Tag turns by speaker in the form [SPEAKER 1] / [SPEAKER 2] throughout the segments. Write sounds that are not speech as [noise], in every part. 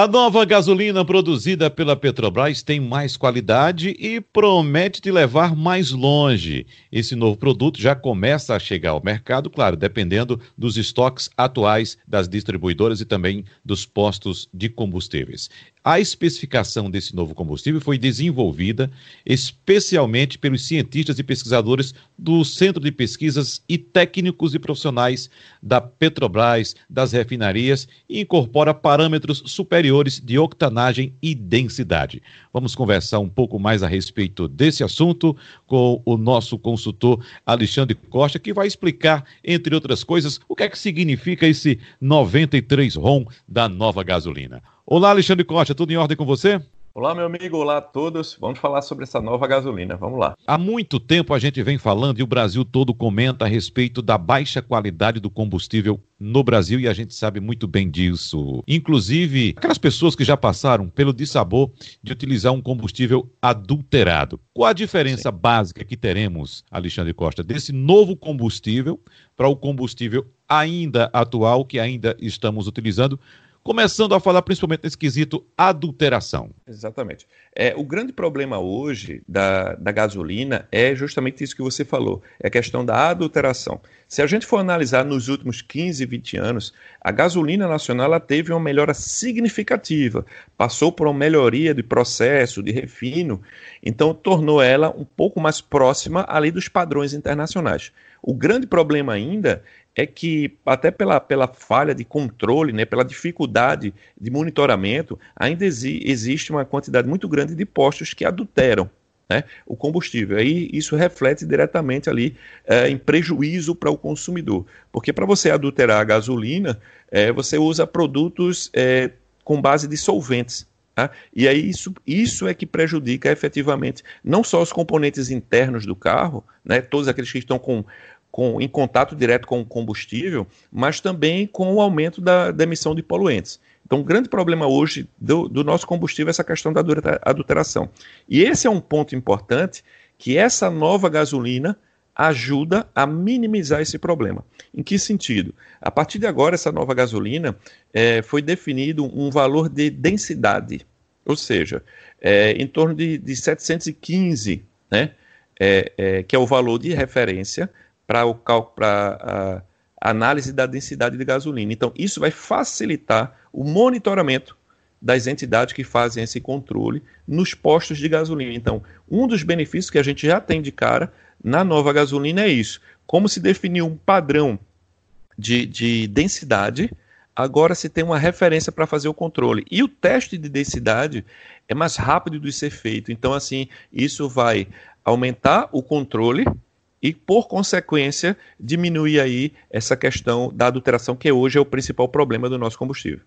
[SPEAKER 1] A nova gasolina produzida pela Petrobras tem mais qualidade e promete te levar mais longe. Esse novo produto já começa a chegar ao mercado, claro, dependendo dos estoques atuais das distribuidoras e também dos postos de combustíveis. A especificação desse novo combustível foi desenvolvida especialmente pelos cientistas e pesquisadores do Centro de Pesquisas e técnicos e profissionais da Petrobras, das refinarias e incorpora parâmetros superiores de octanagem e densidade. Vamos conversar um pouco mais a respeito desse assunto com o nosso consultor Alexandre Costa, que vai explicar, entre outras coisas, o que é que significa esse 93 ROM da nova gasolina. Olá, Alexandre Costa, tudo em ordem com você?
[SPEAKER 2] Olá, meu amigo, olá a todos. Vamos falar sobre essa nova gasolina. Vamos lá.
[SPEAKER 1] Há muito tempo a gente vem falando e o Brasil todo comenta a respeito da baixa qualidade do combustível no Brasil e a gente sabe muito bem disso. Inclusive, aquelas pessoas que já passaram pelo dissabor de utilizar um combustível adulterado. Qual a diferença Sim. básica que teremos, Alexandre Costa, desse novo combustível para o combustível ainda atual que ainda estamos utilizando? Começando a falar principalmente nesse quesito adulteração.
[SPEAKER 2] Exatamente. É, o grande problema hoje da, da gasolina é justamente isso que você falou, é a questão da adulteração. Se a gente for analisar nos últimos 15, 20 anos, a gasolina nacional teve uma melhora significativa, passou por uma melhoria de processo, de refino, então tornou ela um pouco mais próxima ali dos padrões internacionais. O grande problema ainda é que, até pela, pela falha de controle, né, pela dificuldade de monitoramento, ainda exi existe uma quantidade muito grande de postos que adulteram né, o combustível. Aí isso reflete diretamente ali é, em prejuízo para o consumidor. Porque para você adulterar a gasolina, é, você usa produtos é, com base de solventes. Tá? E aí isso, isso é que prejudica efetivamente não só os componentes internos do carro, né, todos aqueles que estão com com, em contato direto com o combustível, mas também com o aumento da, da emissão de poluentes. Então, o grande problema hoje do, do, nosso combustível é essa questão da adulteração. E esse é um ponto importante que essa nova gasolina ajuda a minimizar esse problema. Em que sentido? A partir de agora, essa nova gasolina é, foi definido um valor de densidade, ou seja, é, em torno de, de 715, né, é, é, que é o valor de referência para a análise da densidade de gasolina. Então, isso vai facilitar o monitoramento das entidades que fazem esse controle nos postos de gasolina. Então, um dos benefícios que a gente já tem de cara na nova gasolina é isso. Como se definiu um padrão de, de densidade, agora se tem uma referência para fazer o controle. E o teste de densidade é mais rápido de ser feito. Então, assim, isso vai aumentar o controle e, por consequência, diminuir aí essa questão da adulteração, que hoje é o principal problema do nosso combustível.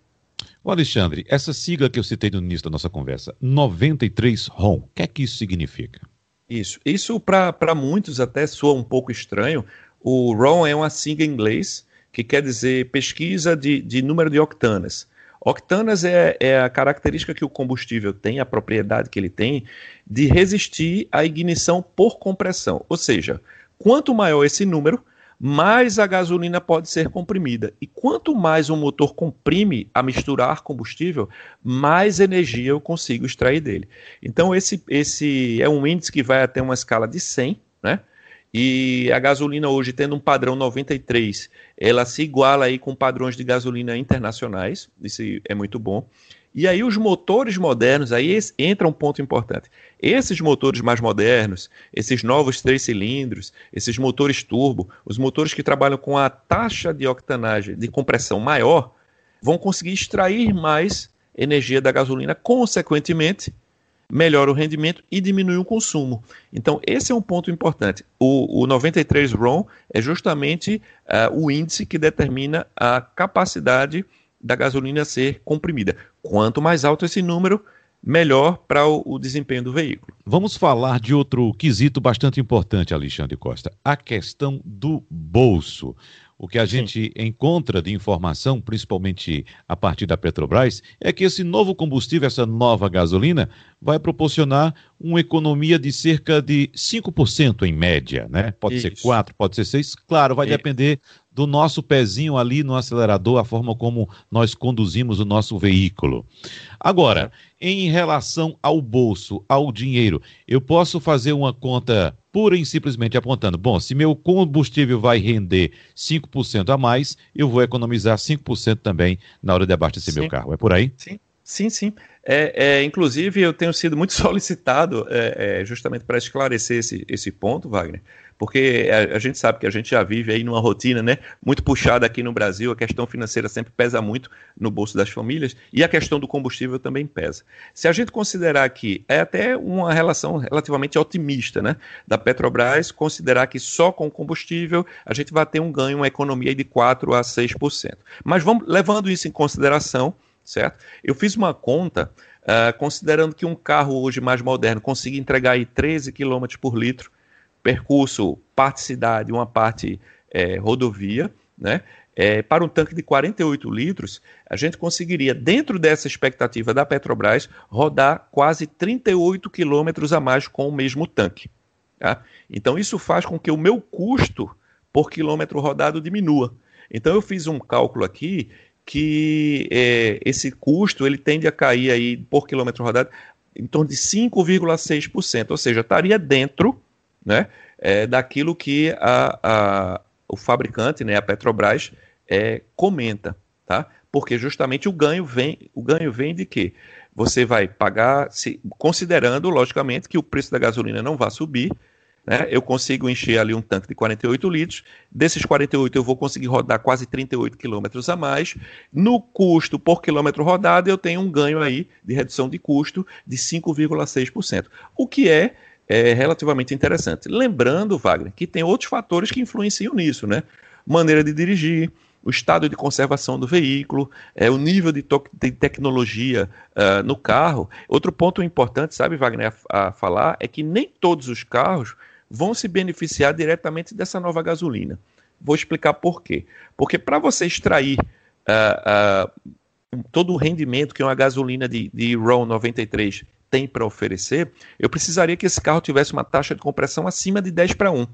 [SPEAKER 1] O Alexandre, essa sigla que eu citei no início da nossa conversa, 93 ROM, o que é que isso significa?
[SPEAKER 2] Isso, isso para muitos até soa um pouco estranho. O ROM é uma sigla em inglês que quer dizer pesquisa de, de número de octanas. Octanas é, é, a característica que o combustível tem, a propriedade que ele tem, de resistir à ignição por compressão. Ou seja, Quanto maior esse número, mais a gasolina pode ser comprimida. E quanto mais o motor comprime a misturar combustível, mais energia eu consigo extrair dele. Então, esse, esse é um índice que vai até uma escala de 100, né? E a gasolina hoje, tendo um padrão 93, ela se iguala aí com padrões de gasolina internacionais, isso é muito bom. E aí os motores modernos, aí entra um ponto importante. Esses motores mais modernos, esses novos três cilindros, esses motores turbo, os motores que trabalham com a taxa de octanagem, de compressão maior, vão conseguir extrair mais energia da gasolina, consequentemente, melhora o rendimento e diminui o consumo. Então, esse é um ponto importante. O, o 93 RON é justamente uh, o índice que determina a capacidade da gasolina ser comprimida. Quanto mais alto esse número, melhor para o, o, desempenho do veículo.
[SPEAKER 1] Vamos falar de outro quesito bastante importante, Alexandre Costa: a questão do bolso. O que a gente Sim. encontra de informação, principalmente a partir da Petrobras, é que esse novo combustível, essa nova gasolina, vai proporcionar uma economia de cerca de 5% em média, né? Pode Isso. ser 4, pode ser 6, claro, vai Isso. depender do nosso pezinho ali no acelerador, a forma como nós conduzimos o nosso veículo. Agora, em relação ao bolso, ao dinheiro, eu posso fazer uma conta pura e simplesmente apontando: bom, se meu combustível vai render 5% a mais, eu vou economizar 5% também na hora de abastecer sim. meu carro. É por aí?
[SPEAKER 2] Sim. Sim, sim. É, é, inclusive, eu tenho sido muito [laughs] solicitado é, é, justamente para esclarecer esse, esse ponto, Wagner, porque a, a, gente sabe que a gente já vive aí numa rotina né, muito puxada aqui no Brasil, a questão financeira sempre pesa muito no bolso das famílias e a questão do combustível também pesa. Se a gente considerar que é até uma relação relativamente otimista né, da Petrobras, considerar que só com combustível a gente vai ter um ganho, uma economia de 4 a 6%. Mas vamos levando isso em consideração, certo? Eu fiz uma conta. Uh, considerando que um carro hoje mais moderno consiga entregar aí 13 km por litro, percurso parte cidade, uma parte é, rodovia, né? É, para um tanque de 48 litros, a gente conseguiria, dentro dessa expectativa da Petrobras, rodar quase 38 quilômetros a mais com o mesmo tanque. Tá? Então, isso faz com que o meu custo por quilômetro rodado diminua. Então, eu fiz um cálculo aqui que é, esse custo ele tende a cair aí por quilômetro rodado em torno de 5,6%, ou seja, estaria dentro né, é, daquilo que a, a, o fabricante, né, a Petrobras, é, comenta, tá? Porque justamente o ganho vem, o ganho vem de quê? Você vai pagar, se, considerando, logicamente, que o preço da gasolina não vai subir, né? Eu consigo encher ali um tanque de 48 litros. Desses 48, eu vou conseguir rodar quase 38 quilômetros a mais. No custo por quilômetro rodado, eu tenho um ganho aí de redução de custo de 5,6%. O que é é relativamente interessante. Lembrando, Wagner, que tem outros fatores que influenciam nisso, né? Maneira de dirigir, o estado de conservação do veículo, é, o nível de, de tecnologia uh, no carro. Outro ponto importante, sabe, Wagner, a, a, falar, é que nem todos os carros vão se beneficiar diretamente dessa nova gasolina. Vou explicar por quê. Porque para você extrair uh, uh, todo o rendimento que uma gasolina de, de RON 93 tem para oferecer, eu precisaria que esse carro tivesse uma taxa de compressão acima de 10 para 1.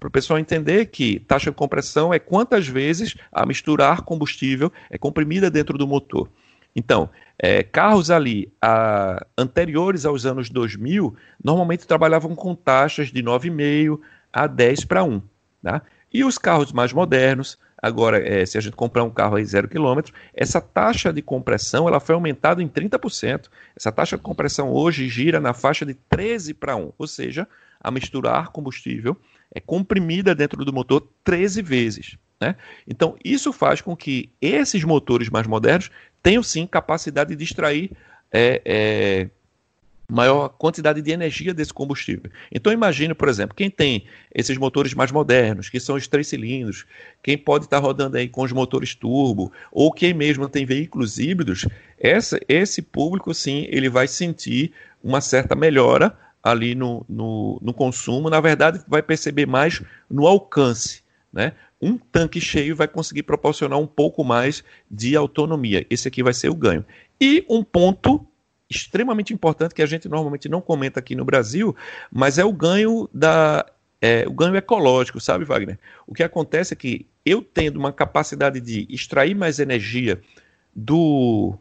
[SPEAKER 2] Para o pessoal entender que taxa de compressão é quantas vezes a misturar combustível é comprimida dentro do motor. Então, é, carros ali a, anteriores aos anos 2000 normalmente trabalhavam com taxas de 9,5 a 10 para 1. Tá? E os carros mais modernos Agora, é, se a gente comprar um carro aí zero quilômetro, essa taxa de compressão ela foi aumentada em 30%. Essa taxa de compressão hoje gira na faixa de 13 para 1, ou seja, a misturar combustível é comprimida dentro do motor 13 vezes. Né? Então, isso faz com que esses motores mais modernos tenham sim capacidade de extrair é, é, maior quantidade de energia desse combustível. Então imagine, por exemplo, quem tem esses motores mais modernos, que são os três cilindros, quem pode estar rodando aí com os motores turbo, ou quem mesmo tem veículos híbridos, essa, esse público sim, ele vai sentir uma certa melhora ali no, no, no consumo, na verdade vai perceber mais no alcance, né? Um tanque cheio vai conseguir proporcionar um pouco mais de autonomia. Esse aqui vai ser o ganho. E um ponto extremamente importante que a gente normalmente não comenta aqui no Brasil, mas é o ganho da é, o ganho ecológico, sabe, Wagner? O que acontece é que eu tendo uma capacidade de extrair mais energia do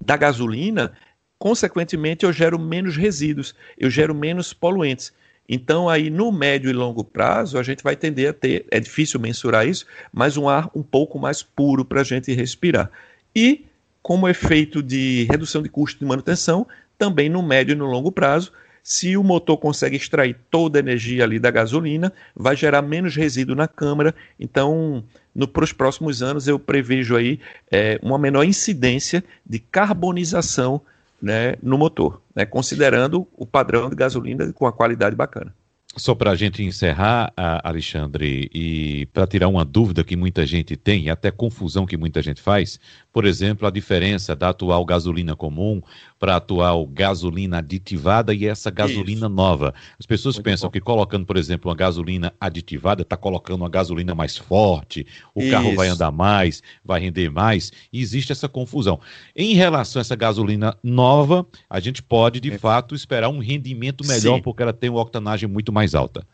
[SPEAKER 2] da gasolina, consequentemente eu gero menos resíduos, eu gero menos poluentes. Então, aí no médio e longo prazo, a gente vai tender a ter, é difícil mensurar isso, mas um ar um pouco mais puro para a gente respirar. E como efeito de redução de custo de manutenção, também no médio e no longo prazo. Se o motor consegue extrair toda a energia ali da gasolina, vai gerar menos resíduo na câmara. Então, para os próximos anos, eu prevejo aí é, uma menor incidência de carbonização né, no motor, né, considerando o padrão de gasolina com a qualidade bacana.
[SPEAKER 1] Só para a gente encerrar, Alexandre, e para tirar uma dúvida que muita gente tem, e até confusão que muita gente faz, por exemplo, a diferença da atual gasolina comum para a atual gasolina aditivada e essa gasolina Isso. nova. As pessoas Muito pensam bom. que colocando, por exemplo, uma gasolina aditivada, está colocando uma gasolina mais forte, o Isso. carro vai andar mais, vai render mais, e existe essa confusão. Em relação a essa gasolina nova, a gente pode, de é. fato, esperar um rendimento melhor, Sim. porque ela tem uma octanagem muito mais alta.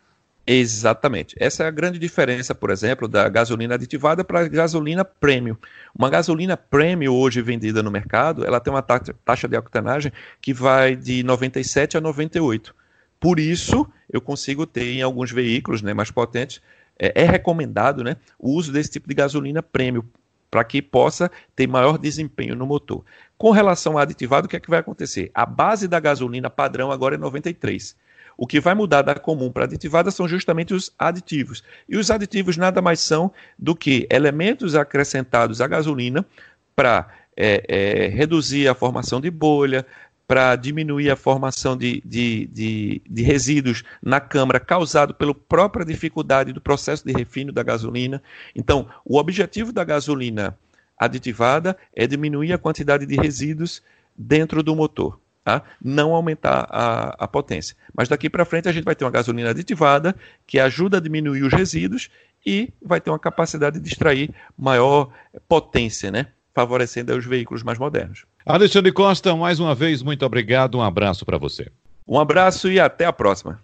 [SPEAKER 2] Exatamente. Essa é a grande diferença, por exemplo, da gasolina aditivada para a gasolina premium. Uma gasolina premium hoje vendida no mercado, ela tem uma taxa de octanagem que vai de 97 a 98. Por isso, eu consigo ter em alguns veículos né, mais potentes, é, é recomendado né, o uso desse tipo de gasolina premium, para que possa ter maior desempenho no motor. Com relação ao aditivado, o que é que vai acontecer? A base da gasolina padrão agora é 93. O que vai mudar da comum para aditivada são justamente os aditivos. E os aditivos nada mais são do que elementos acrescentados à gasolina para é, é, reduzir a formação de bolha, para diminuir a formação de, de, de, de, resíduos na câmara causado pela própria dificuldade do processo de refino da gasolina. Então, o objetivo da gasolina aditivada é diminuir a quantidade de resíduos dentro do motor. Tá? Não aumentar a, a potência. Mas daqui para frente a gente vai ter uma gasolina aditivada que ajuda a diminuir os resíduos e vai ter uma capacidade de extrair maior potência, né? favorecendo os veículos mais modernos.
[SPEAKER 1] Alexandre Costa, mais uma vez, muito obrigado. Um abraço para você.
[SPEAKER 2] Um abraço e até a próxima.